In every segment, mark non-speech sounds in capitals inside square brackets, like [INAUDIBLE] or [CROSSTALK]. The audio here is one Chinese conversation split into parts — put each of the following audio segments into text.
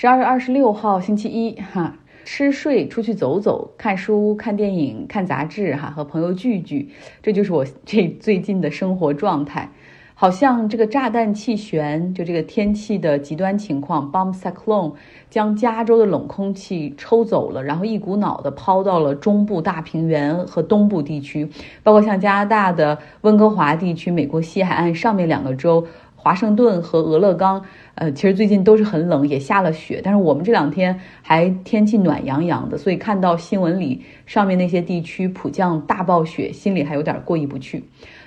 十二月二十六号星期一，哈，吃睡出去走走，看书、看电影、看杂志，哈，和朋友聚聚，这就是我 [LAUGHS] 这最近的生活状态。好像这个炸弹气旋，就这个天气的极端情况，bomb cyclone 将加州的冷空气抽走了，然后一股脑的抛到了中部大平原和东部地区，包括像加拿大的温哥华地区、美国西海岸上面两个州，华盛顿和俄勒冈，呃，其实最近都是很冷，也下了雪，但是我们这两天还天气暖洋洋的，所以看到新闻里上面那些地区普降大暴雪，心里还有点过意不去。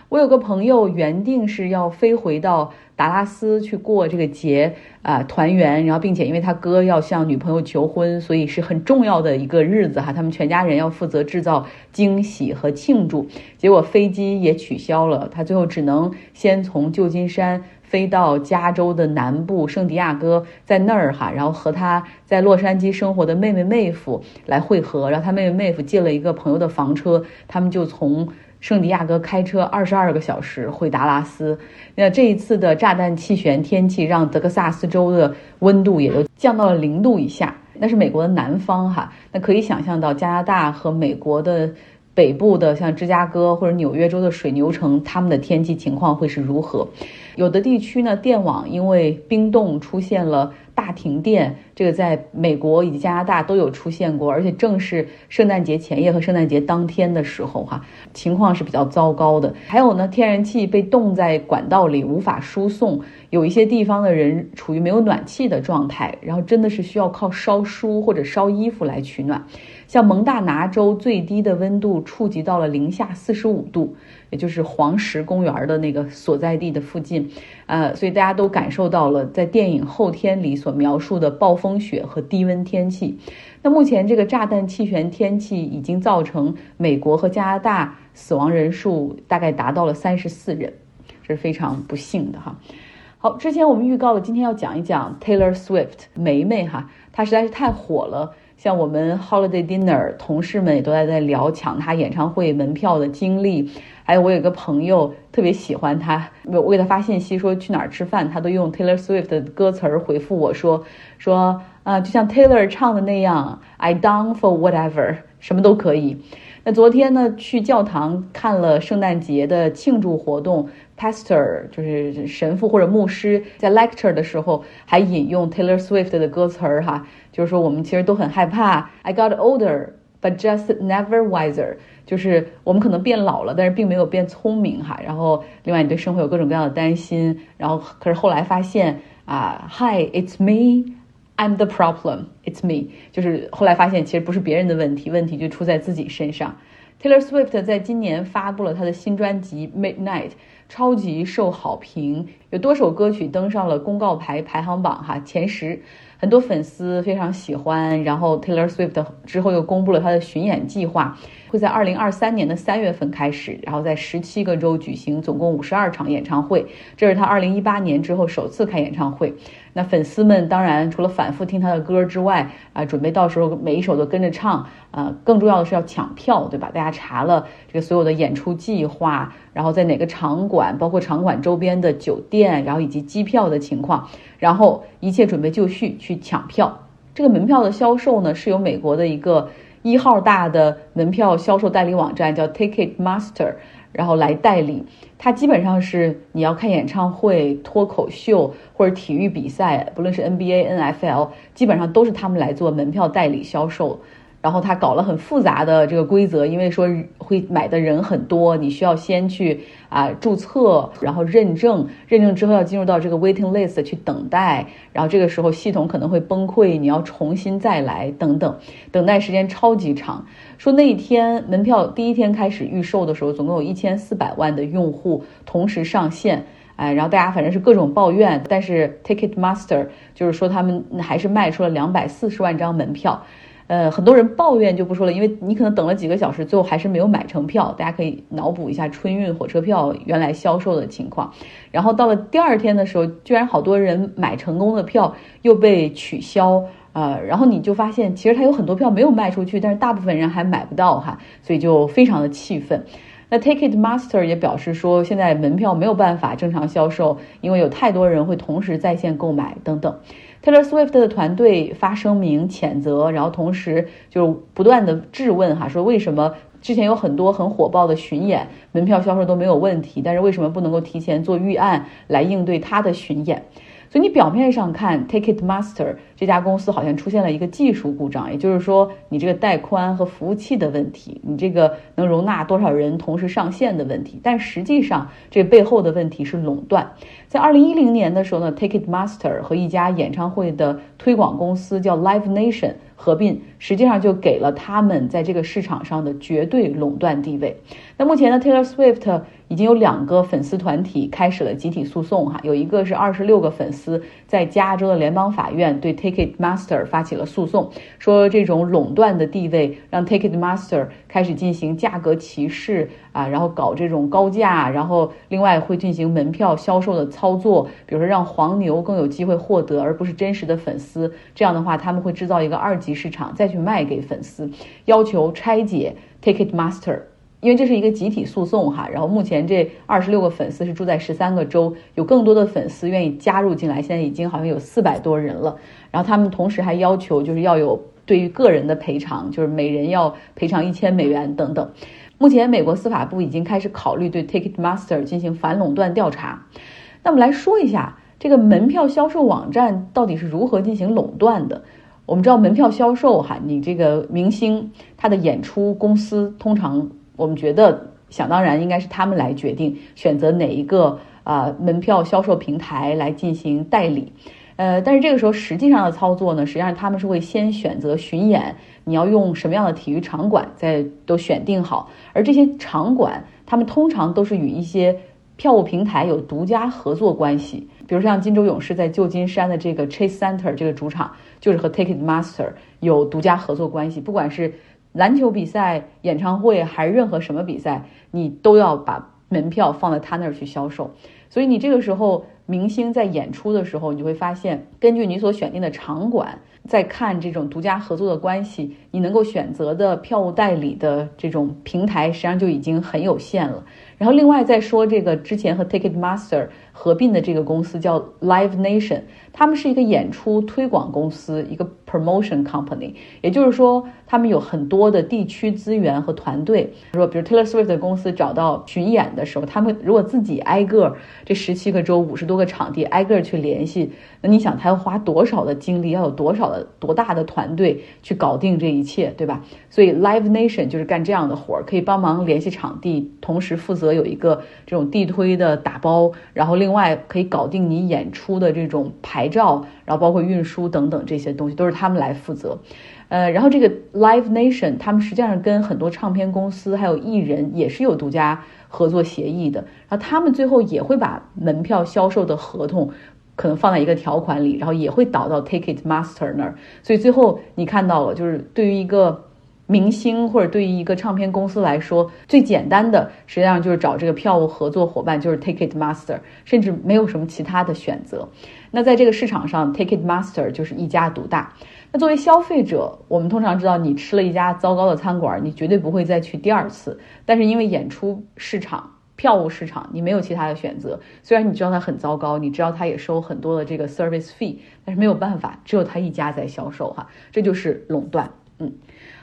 我有个朋友原定是要飞回到达拉斯去过这个节啊团圆，然后并且因为他哥要向女朋友求婚，所以是很重要的一个日子哈，他们全家人要负责制造惊喜和庆祝。结果飞机也取消了，他最后只能先从旧金山飞到加州的南部圣地亚哥，在那儿哈，然后和他在洛杉矶生活的妹妹妹夫来会合，然后他妹妹妹夫借了一个朋友的房车，他们就从。圣地亚哥开车二十二个小时回达拉斯，那这一次的炸弹气旋天气让德克萨斯州的温度也都降到了零度以下。那是美国的南方哈，那可以想象到加拿大和美国的北部的像芝加哥或者纽约州的水牛城，他们的天气情况会是如何？有的地区呢，电网因为冰冻出现了。大停电，这个在美国以及加拿大都有出现过，而且正是圣诞节前夜和圣诞节当天的时候，哈，情况是比较糟糕的。还有呢，天然气被冻在管道里无法输送，有一些地方的人处于没有暖气的状态，然后真的是需要靠烧书或者烧衣服来取暖。像蒙大拿州最低的温度触及到了零下四十五度，也就是黄石公园的那个所在地的附近，呃，所以大家都感受到了在电影《后天》里所描述的暴风雪和低温天气。那目前这个炸弹气旋天气已经造成美国和加拿大死亡人数大概达到了三十四人，这是非常不幸的哈。好，之前我们预告了今天要讲一讲 Taylor Swift 梅梅哈，她实在是太火了。像我们 Holiday Dinner 同事们也都在在聊抢他演唱会门票的经历，还有我有个朋友特别喜欢他，我给他发信息说去哪儿吃饭，他都用 Taylor Swift 的歌词儿回复我说说啊，就像 Taylor 唱的那样，I down for whatever，什么都可以。那昨天呢，去教堂看了圣诞节的庆祝活动，pastor 就是神父或者牧师在 lecture 的时候还引用 Taylor Swift 的歌词儿哈。就是说，我们其实都很害怕。I got older, but just never wiser。就是我们可能变老了，但是并没有变聪明哈。然后，另外你对生活有各种各样的担心。然后，可是后来发现啊，Hi, it's me, I'm the problem. It's me。就是后来发现，其实不是别人的问题，问题就出在自己身上。Taylor Swift 在今年发布了她的新专辑《Midnight》，超级受好评，有多首歌曲登上了公告牌排行榜哈前十。很多粉丝非常喜欢，然后 Taylor Swift 之后又公布了他的巡演计划，会在二零二三年的三月份开始，然后在十七个州举行总共五十二场演唱会，这是他二零一八年之后首次开演唱会。那粉丝们当然除了反复听他的歌之外，啊，准备到时候每一首都跟着唱，啊，更重要的是要抢票，对吧？大家查了这个所有的演出计划，然后在哪个场馆，包括场馆周边的酒店，然后以及机票的情况，然后一切准备就绪去抢票。这个门票的销售呢，是由美国的一个一号大的门票销售代理网站叫 Ticketmaster。然后来代理，它基本上是你要看演唱会、脱口秀或者体育比赛，不论是 NBA、NFL，基本上都是他们来做门票代理销售。然后他搞了很复杂的这个规则，因为说会买的人很多，你需要先去啊注册，然后认证，认证之后要进入到这个 waiting list 去等待，然后这个时候系统可能会崩溃，你要重新再来等等，等待时间超级长。说那一天门票第一天开始预售的时候，总共有一千四百万的用户同时上线，哎，然后大家反正是各种抱怨，但是 Ticketmaster 就是说他们还是卖出了两百四十万张门票。呃，很多人抱怨就不说了，因为你可能等了几个小时，最后还是没有买成票。大家可以脑补一下春运火车票原来销售的情况。然后到了第二天的时候，居然好多人买成功的票又被取消呃！然后你就发现，其实他有很多票没有卖出去，但是大部分人还买不到哈，所以就非常的气愤。那 Ticketmaster 也表示说，现在门票没有办法正常销售，因为有太多人会同时在线购买等等。Taylor Swift 的团队发声明谴责，然后同时就不断的质问哈，说为什么之前有很多很火爆的巡演，门票销售都没有问题，但是为什么不能够提前做预案来应对他的巡演？所以你表面上看，Ticketmaster 这家公司好像出现了一个技术故障，也就是说你这个带宽和服务器的问题，你这个能容纳多少人同时上线的问题。但实际上这背后的问题是垄断。在二零一零年的时候呢，Ticketmaster 和一家演唱会的推广公司叫 Live Nation 合并，实际上就给了他们在这个市场上的绝对垄断地位。那目前呢，Taylor Swift。已经有两个粉丝团体开始了集体诉讼，哈，有一个是二十六个粉丝在加州的联邦法院对 Ticketmaster 发起了诉讼，说这种垄断的地位让 Ticketmaster 开始进行价格歧视啊，然后搞这种高价，然后另外会进行门票销售的操作，比如说让黄牛更有机会获得，而不是真实的粉丝。这样的话，他们会制造一个二级市场，再去卖给粉丝，要求拆解 Ticketmaster。因为这是一个集体诉讼哈，然后目前这二十六个粉丝是住在十三个州，有更多的粉丝愿意加入进来，现在已经好像有四百多人了。然后他们同时还要求就是要有对于个人的赔偿，就是每人要赔偿一千美元等等。目前美国司法部已经开始考虑对 Ticketmaster 进行反垄断调查。那么来说一下这个门票销售网站到底是如何进行垄断的。我们知道门票销售哈，你这个明星他的演出公司通常。我们觉得想当然应该是他们来决定选择哪一个啊门票销售平台来进行代理，呃，但是这个时候实际上的操作呢，实际上他们是会先选择巡演，你要用什么样的体育场馆，在都选定好，而这些场馆他们通常都是与一些票务平台有独家合作关系，比如像金州勇士在旧金山的这个 Chase Center 这个主场，就是和 Ticketmaster 有独家合作关系，不管是。篮球比赛、演唱会还是任何什么比赛，你都要把门票放在他那儿去销售。所以你这个时候，明星在演出的时候，你就会发现，根据你所选定的场馆，在看这种独家合作的关系，你能够选择的票务代理的这种平台，实际上就已经很有限了。然后另外再说这个之前和 Ticketmaster 合并的这个公司叫 Live Nation，他们是一个演出推广公司，一个 promotion company，也就是说他们有很多的地区资源和团队。说比如 Taylor Swift 的公司找到巡演的时候，他们如果自己挨个这十七个州五十多个场地挨个去联系，那你想他要花多少的精力，要有多少多大的团队去搞定这一切，对吧？所以 Live Nation 就是干这样的活儿，可以帮忙联系场地，同时负责。有一个这种地推的打包，然后另外可以搞定你演出的这种牌照，然后包括运输等等这些东西都是他们来负责。呃，然后这个 Live Nation 他们实际上跟很多唱片公司还有艺人也是有独家合作协议的，然后他们最后也会把门票销售的合同可能放在一个条款里，然后也会导到 Ticketmaster 那儿。所以最后你看到了，就是对于一个。明星或者对于一个唱片公司来说，最简单的实际上就是找这个票务合作伙伴，就是 Ticketmaster，甚至没有什么其他的选择。那在这个市场上，Ticketmaster 就是一家独大。那作为消费者，我们通常知道，你吃了一家糟糕的餐馆，你绝对不会再去第二次。但是因为演出市场、票务市场，你没有其他的选择。虽然你知道它很糟糕，你知道它也收很多的这个 service fee，但是没有办法，只有他一家在销售哈，这就是垄断。嗯。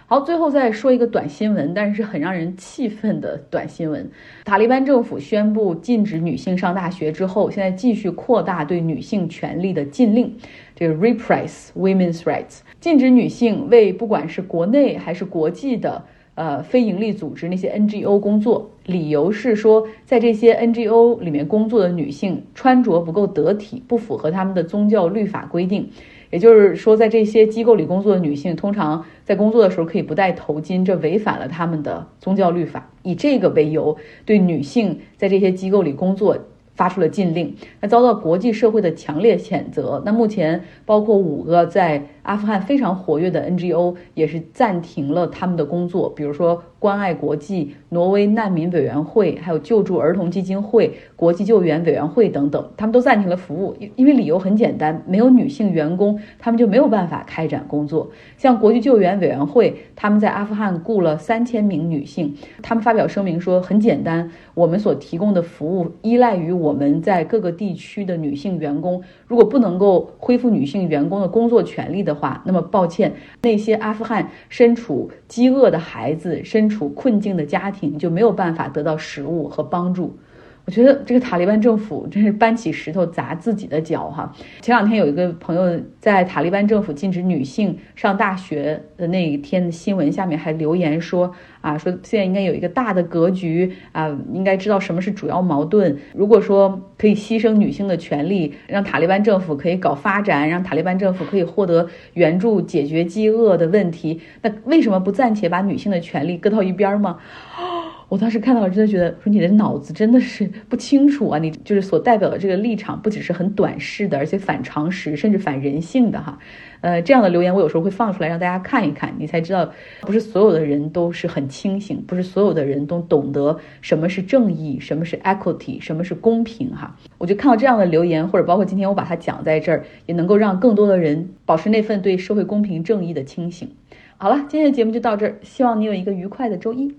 好，最后再说一个短新闻，但是很让人气愤的短新闻。塔利班政府宣布禁止女性上大学之后，现在继续扩大对女性权利的禁令，这个 repress women's rights，禁止女性为不管是国内还是国际的呃非营利组织那些 NGO 工作，理由是说在这些 NGO 里面工作的女性穿着不够得体，不符合他们的宗教律法规定。也就是说，在这些机构里工作的女性，通常在工作的时候可以不戴头巾，这违反了他们的宗教律法。以这个为由，对女性在这些机构里工作发出了禁令，那遭到国际社会的强烈谴责。那目前包括五个在。阿富汗非常活跃的 NGO 也是暂停了他们的工作，比如说关爱国际、挪威难民委员会、还有救助儿童基金会、国际救援委员会等等，他们都暂停了服务，因因为理由很简单，没有女性员工，他们就没有办法开展工作。像国际救援委员会，他们在阿富汗雇了三千名女性，他们发表声明说，很简单，我们所提供的服务依赖于我们在各个地区的女性员工，如果不能够恢复女性员工的工作权利的话，那么抱歉，那些阿富汗身处饥饿的孩子、身处困境的家庭就没有办法得到食物和帮助。我觉得这个塔利班政府真是搬起石头砸自己的脚哈！前两天有一个朋友在塔利班政府禁止女性上大学的那一天的新闻下面还留言说啊，说现在应该有一个大的格局啊，应该知道什么是主要矛盾。如果说可以牺牲女性的权利，让塔利班政府可以搞发展，让塔利班政府可以获得援助解决饥饿的问题，那为什么不暂且把女性的权利搁到一边吗？我当时看到了，真的觉得说你的脑子真的是不清楚啊！你就是所代表的这个立场，不只是很短视的，而且反常识，甚至反人性的哈。呃，这样的留言我有时候会放出来让大家看一看，你才知道，不是所有的人都是很清醒，不是所有的人都懂得什么是正义，什么是 equity，什么是公平哈。我就看到这样的留言，或者包括今天我把它讲在这儿，也能够让更多的人保持那份对社会公平正义的清醒。好了，今天的节目就到这儿，希望你有一个愉快的周一。